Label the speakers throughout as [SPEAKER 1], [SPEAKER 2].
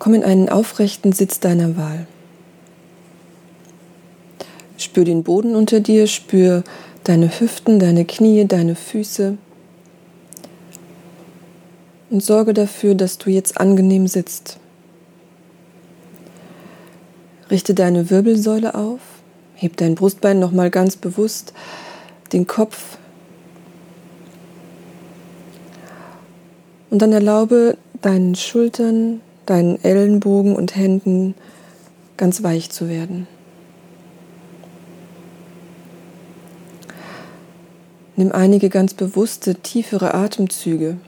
[SPEAKER 1] Komm in einen aufrechten Sitz deiner Wahl. Spür den Boden unter dir, spür deine Hüften, deine Knie, deine Füße und sorge dafür, dass du jetzt angenehm sitzt. Richte deine Wirbelsäule auf, heb dein Brustbein nochmal ganz bewusst, den Kopf und dann erlaube deinen Schultern, deinen Ellenbogen und Händen ganz weich zu werden. Nimm einige ganz bewusste, tiefere Atemzüge.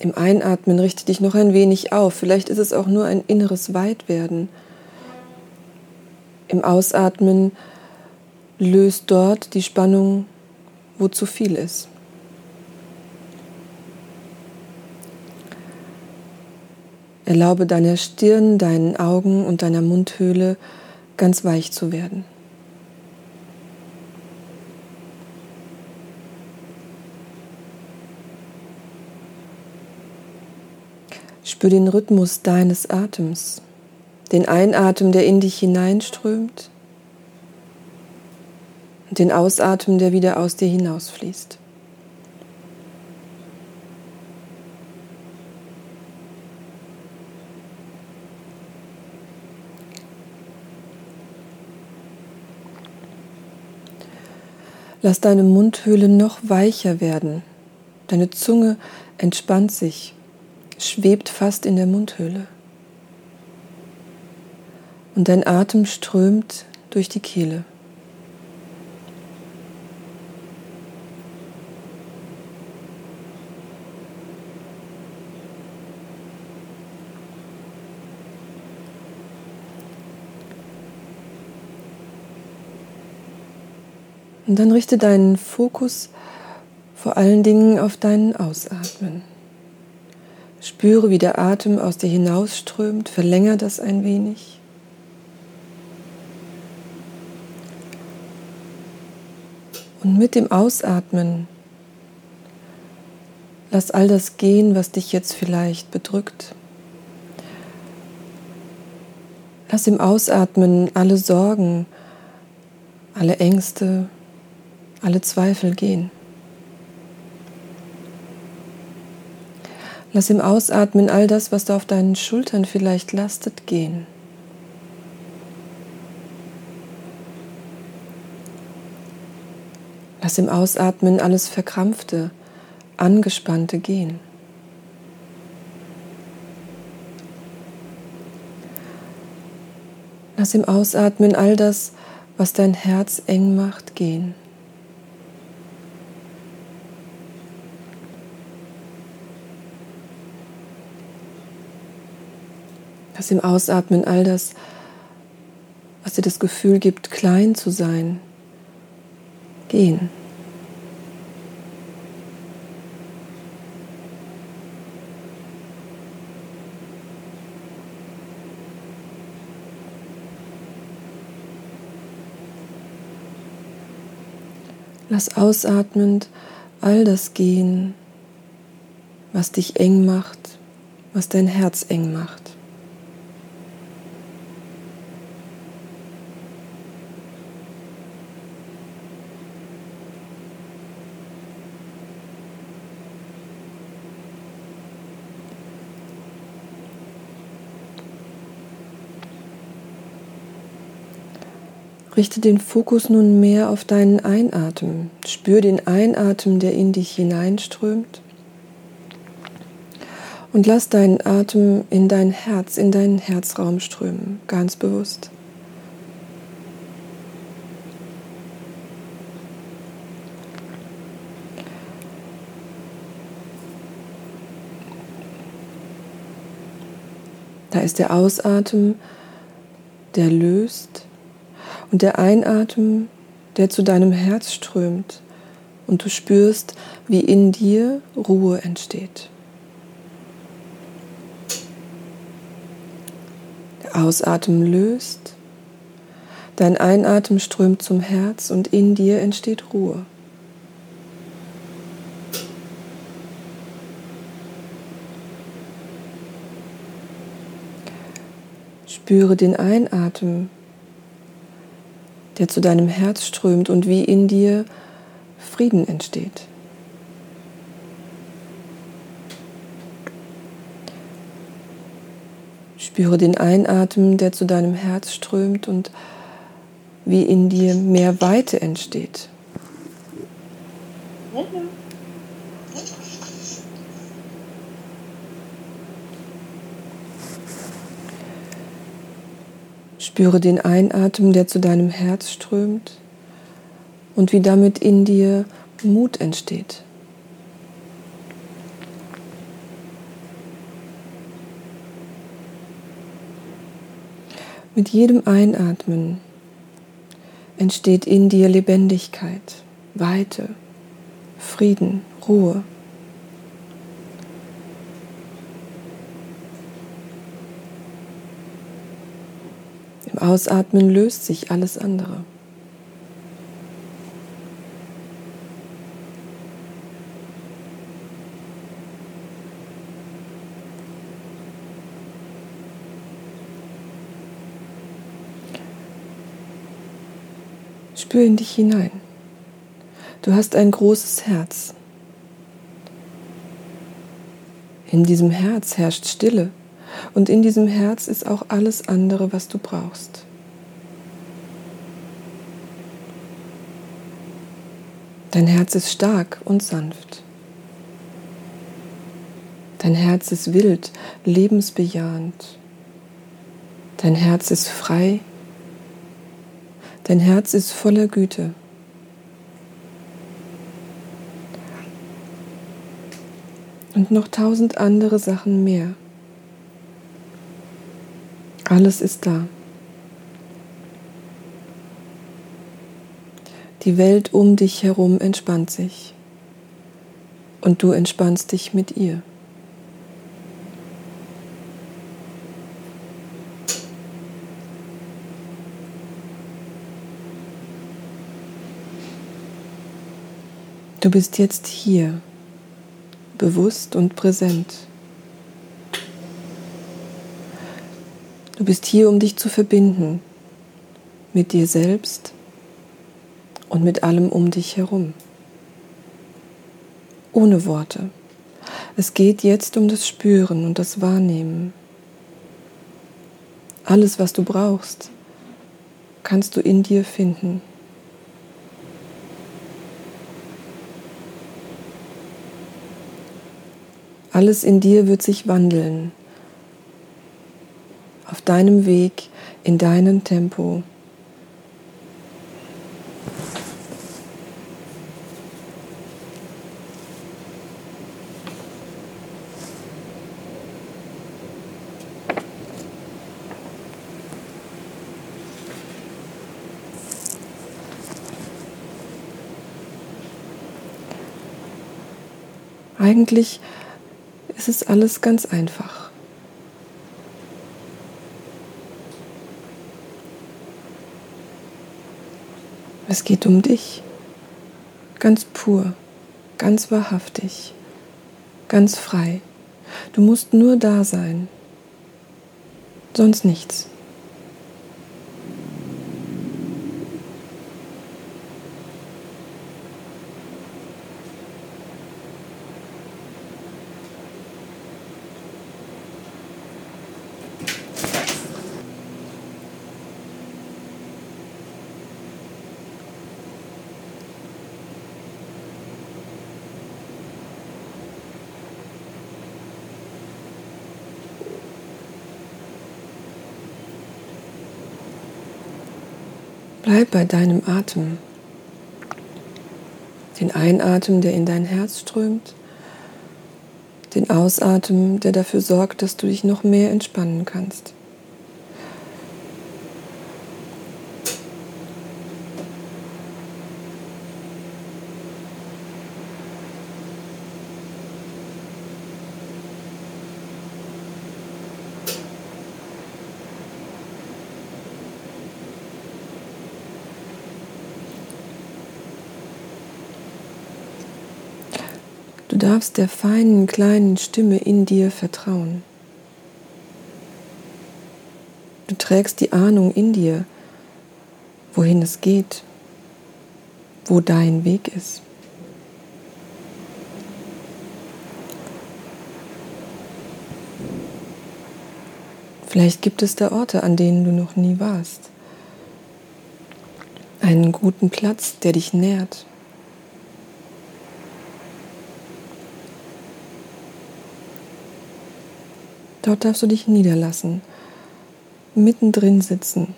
[SPEAKER 1] Im Einatmen richte dich noch ein wenig auf. Vielleicht ist es auch nur ein inneres Weitwerden. Im Ausatmen löst dort die Spannung, wo zu viel ist. Erlaube deiner Stirn, deinen Augen und deiner Mundhöhle ganz weich zu werden. Spür den Rhythmus deines Atems, den Einatmen, der in dich hineinströmt und den Ausatmen, der wieder aus dir hinausfließt. Lass deine Mundhöhle noch weicher werden. Deine Zunge entspannt sich, schwebt fast in der Mundhöhle. Und dein Atem strömt durch die Kehle. Und dann richte deinen Fokus vor allen Dingen auf deinen Ausatmen. Spüre, wie der Atem aus dir hinausströmt, verlängere das ein wenig. Und mit dem Ausatmen lass all das gehen, was dich jetzt vielleicht bedrückt. Lass im Ausatmen alle Sorgen, alle Ängste, alle Zweifel gehen. Lass im Ausatmen all das, was da auf deinen Schultern vielleicht lastet, gehen. Lass im Ausatmen alles Verkrampfte, Angespannte gehen. Lass im Ausatmen all das, was dein Herz eng macht, gehen. Lass im Ausatmen all das, was dir das Gefühl gibt, klein zu sein, gehen. Lass ausatmend all das gehen, was dich eng macht, was dein Herz eng macht. Richte den Fokus nun mehr auf deinen Einatmen. Spür den Einatmen, der in dich hineinströmt. Und lass deinen Atem in dein Herz, in deinen Herzraum strömen, ganz bewusst. Da ist der Ausatmen, der löst und der Einatmen, der zu deinem Herz strömt und du spürst, wie in dir Ruhe entsteht. Der Ausatmen löst, dein Einatmen strömt zum Herz und in dir entsteht Ruhe. Spüre den Einatmen, der zu deinem Herz strömt und wie in dir Frieden entsteht. Spüre den Einatmen, der zu deinem Herz strömt und wie in dir mehr Weite entsteht. Spüre den Einatmen, der zu deinem Herz strömt und wie damit in dir Mut entsteht. Mit jedem Einatmen entsteht in dir Lebendigkeit, Weite, Frieden, Ruhe. Ausatmen löst sich alles andere. Spür in dich hinein. Du hast ein großes Herz. In diesem Herz herrscht Stille und in diesem Herz ist auch alles andere, was du brauchst. Dein Herz ist stark und sanft. Dein Herz ist wild, lebensbejahend. Dein Herz ist frei Dein Herz ist voller Güte. Und noch tausend andere Sachen mehr. Alles ist da. Die Welt um dich herum entspannt sich und du entspannst dich mit ihr. Du bist jetzt hier, bewusst und präsent. Du bist hier, um dich zu verbinden mit dir selbst und mit allem um dich herum. Ohne Worte. Es geht jetzt um das Spüren und das Wahrnehmen. Alles, was du brauchst, kannst du in dir finden. Alles in dir wird sich wandeln. Auf deinem Weg, in deinem Tempo. Eigentlich es ist alles ganz einfach. Es geht um dich, ganz pur, ganz wahrhaftig, ganz frei. Du musst nur da sein, sonst nichts. Bleib bei deinem Atem. Den Einatmen, der in dein Herz strömt, den Ausatmen, der dafür sorgt, dass du dich noch mehr entspannen kannst. Darfst der feinen kleinen Stimme in dir vertrauen. Du trägst die Ahnung in dir, wohin es geht, wo dein Weg ist. Vielleicht gibt es da Orte, an denen du noch nie warst. Einen guten Platz, der dich nährt. Dort darfst du dich niederlassen, mittendrin sitzen.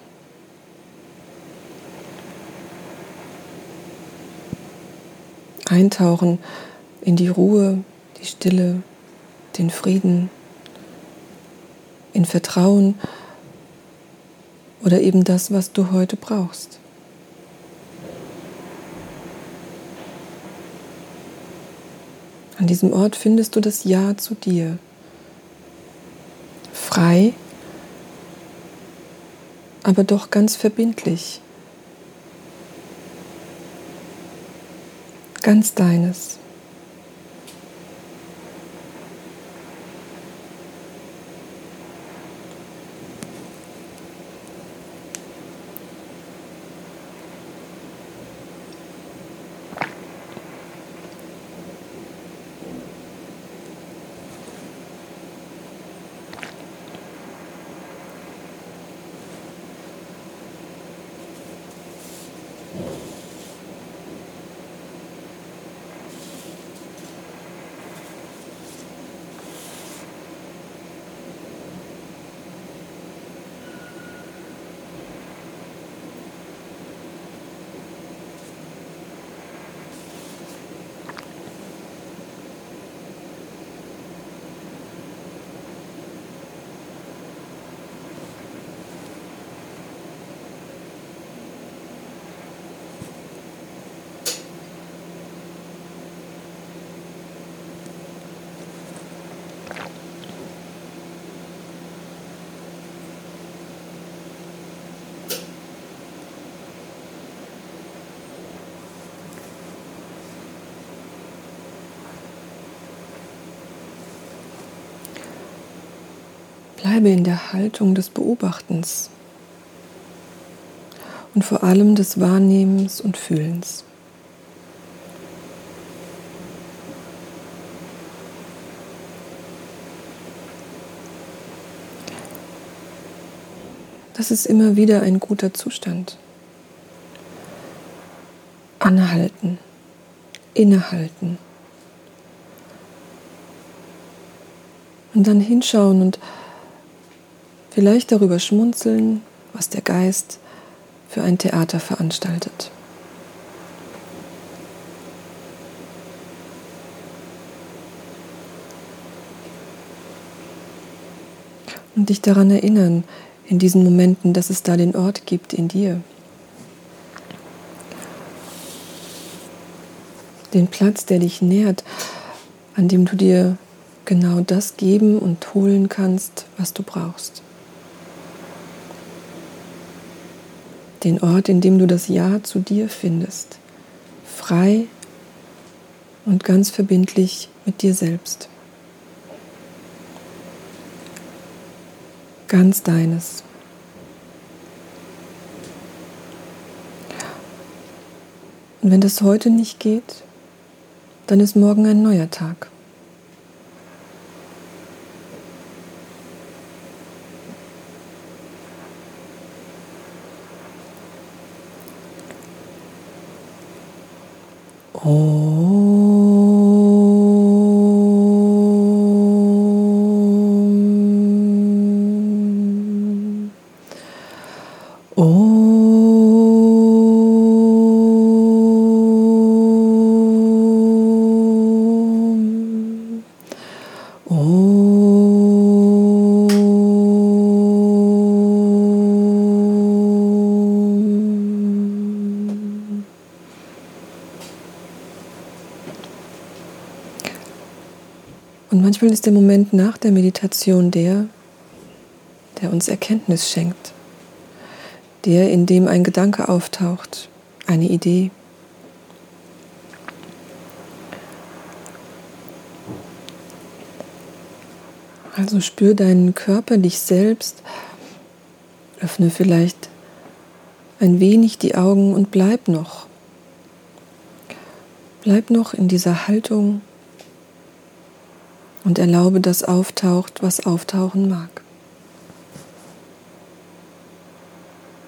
[SPEAKER 1] Eintauchen in die Ruhe, die Stille, den Frieden, in Vertrauen oder eben das, was du heute brauchst. An diesem Ort findest du das Ja zu dir frei, aber doch ganz verbindlich. Ganz deines. Bleibe in der Haltung des Beobachtens und vor allem des Wahrnehmens und Fühlens. Das ist immer wieder ein guter Zustand. Anhalten, innehalten. Und dann hinschauen und vielleicht darüber schmunzeln, was der Geist für ein Theater veranstaltet. Und dich daran erinnern, in diesen Momenten, dass es da den Ort gibt in dir. Den Platz, der dich nährt, an dem du dir genau das geben und holen kannst, was du brauchst. Den Ort, in dem du das Ja zu dir findest, frei und ganz verbindlich mit dir selbst. Ganz deines. Und wenn das heute nicht geht, dann ist morgen ein neuer Tag. Manchmal ist der Moment nach der Meditation der, der uns Erkenntnis schenkt. Der, in dem ein Gedanke auftaucht, eine Idee. Also spür deinen Körper, dich selbst Öffne vielleicht ein wenig die Augen und bleib noch. Bleib noch in dieser Haltung und erlaube, dass auftaucht, was auftauchen mag.